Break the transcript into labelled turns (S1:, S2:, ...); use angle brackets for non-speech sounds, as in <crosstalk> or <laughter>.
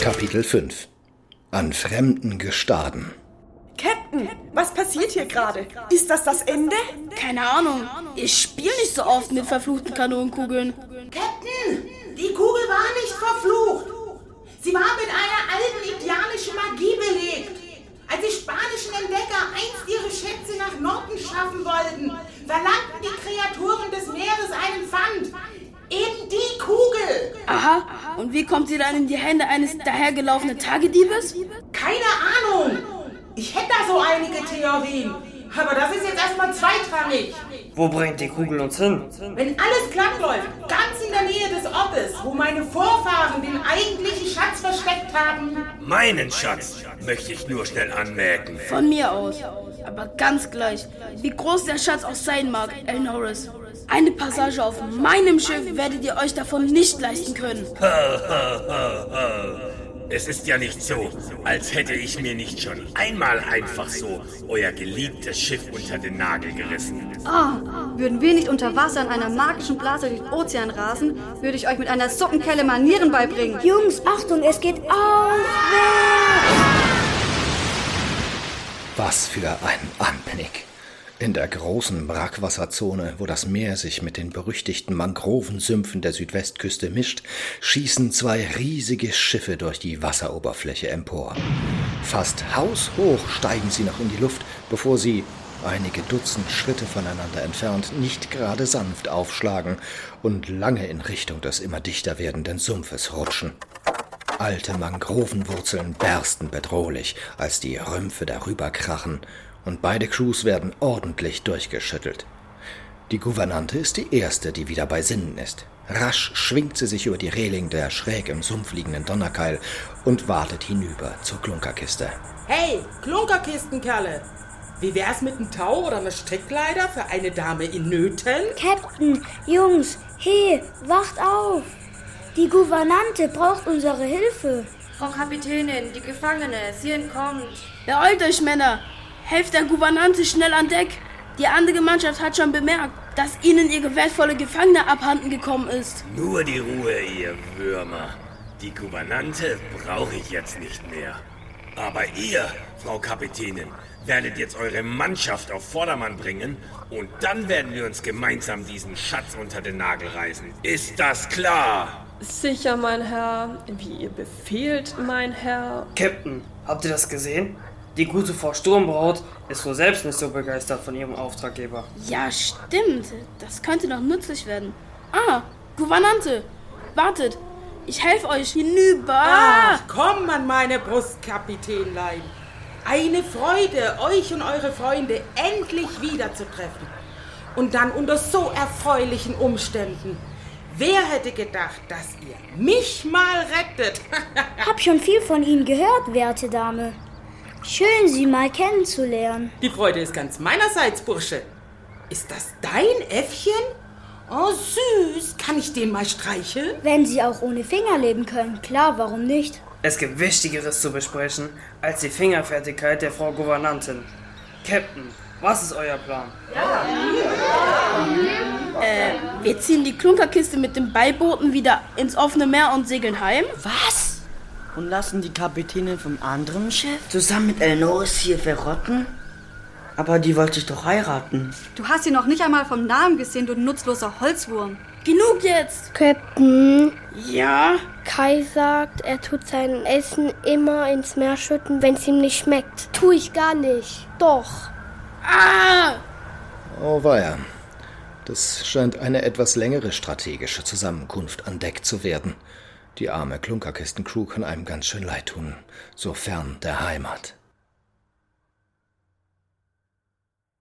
S1: Kapitel 5 An fremden Gestaden
S2: Captain, was passiert hier gerade? Ist das das Ende?
S3: Keine Ahnung. Ich spiele nicht so oft mit verfluchten Kanonenkugeln.
S4: Captain, die Kugel war nicht verflucht. Sie war mit einer alten indianischen Magie belegt. Als die spanischen Entdecker einst ihre Schätze nach Norden schaffen wollten, verlangten die Kreaturen des Meeres einen Pfand. Die Kugel.
S3: Aha. Und wie kommt sie dann in die Hände eines dahergelaufenen Tagediebes?
S4: Keine Ahnung. Ich hätte da so einige Theorien. Aber das ist jetzt erstmal zweitrangig.
S5: Wo bringt die Kugel uns hin?
S4: Wenn alles glatt läuft, ganz in der Nähe des Ortes, wo meine Vorfahren den eigentlichen Schatz versteckt haben.
S6: Meinen Schatz möchte ich nur schnell anmerken.
S3: Von mir aus. Aber ganz gleich, wie groß der Schatz auch sein mag, El Norris. Eine Passage auf meinem Schiff werdet ihr euch davon nicht leisten können. <laughs>
S6: Es ist ja nicht so, als hätte ich mir nicht schon einmal einfach so euer geliebtes Schiff unter den Nagel gerissen.
S7: Ah, würden wir nicht unter Wasser in einer magischen Blase durch den Ozean rasen, würde ich euch mit einer Suppenkelle Manieren beibringen.
S8: Jungs, Achtung, es geht aufwärts!
S1: Was für ein Anblick! In der großen Brackwasserzone, wo das Meer sich mit den berüchtigten Mangrovensümpfen der Südwestküste mischt, schießen zwei riesige Schiffe durch die Wasseroberfläche empor. Fast haushoch steigen sie noch in die Luft, bevor sie, einige Dutzend Schritte voneinander entfernt, nicht gerade sanft aufschlagen und lange in Richtung des immer dichter werdenden Sumpfes rutschen. Alte Mangrovenwurzeln bersten bedrohlich, als die Rümpfe darüber krachen und beide Crews werden ordentlich durchgeschüttelt. Die Gouvernante ist die erste, die wieder bei Sinnen ist. Rasch schwingt sie sich über die Reling der schräg im Sumpf liegenden Donnerkeil und wartet hinüber zur Klunkerkiste.
S4: Hey, Klunkerkistenkerle! Wie wär's mit einem Tau oder einer Strickleiter für eine Dame in Nöten?
S8: Captain, Jungs, hey, wacht auf! Die Gouvernante braucht unsere Hilfe.
S9: Frau Kapitänin, die Gefangene, sie entkommt.
S3: Beeilt euch, Männer! Helft der Gouvernante schnell an Deck. Die andere Mannschaft hat schon bemerkt, dass ihnen ihre wertvolle Gefangene abhanden gekommen ist.
S6: Nur die Ruhe, ihr Würmer. Die Gouvernante brauche ich jetzt nicht mehr. Aber ihr, Frau Kapitänin, werdet jetzt eure Mannschaft auf Vordermann bringen und dann werden wir uns gemeinsam diesen Schatz unter den Nagel reißen. Ist das klar?
S9: Sicher, mein Herr. Wie ihr befehlt, mein Herr.
S5: Captain, habt ihr das gesehen? Die gute Frau Sturmbraut ist wohl selbst nicht so begeistert von ihrem Auftraggeber.
S3: Ja, stimmt. Das könnte noch nützlich werden. Ah, Gouvernante. Wartet. Ich helfe euch hinüber.
S4: Ach, komm an meine Brust, Kapitänlein. Eine Freude, euch und eure Freunde endlich wiederzutreffen. Und dann unter so erfreulichen Umständen. Wer hätte gedacht, dass ihr mich mal rettet? <laughs>
S8: Hab schon viel von Ihnen gehört, werte Dame. Schön, Sie mal kennenzulernen.
S4: Die Freude ist ganz meinerseits, Bursche. Ist das dein Äffchen? Oh, süß. Kann ich den mal streicheln?
S8: Wenn Sie auch ohne Finger leben können, klar, warum nicht?
S5: Es gibt Wichtigeres zu besprechen als die Fingerfertigkeit der Frau Gouvernantin. Captain, was ist euer Plan?
S3: Äh, wir ziehen die Klunkerkiste mit den Beibooten wieder ins offene Meer und segeln heim.
S10: Was? Und lassen die Kapitänin vom anderen Schiff zusammen mit Elnoris hier verrotten? Aber die wollte ich doch heiraten.
S7: Du hast sie noch nicht einmal vom Namen gesehen, du nutzloser Holzwurm.
S3: Genug jetzt!
S8: Captain,
S3: Ja?
S8: Kai sagt, er tut sein Essen immer ins Meer schütten, wenn es ihm nicht schmeckt. Tu ich gar nicht. Doch.
S3: Ah!
S1: Oh weia. Das scheint eine etwas längere strategische Zusammenkunft an Deck zu werden. Die arme Klunkerkistencrew kann einem ganz schön leid tun, so fern der Heimat.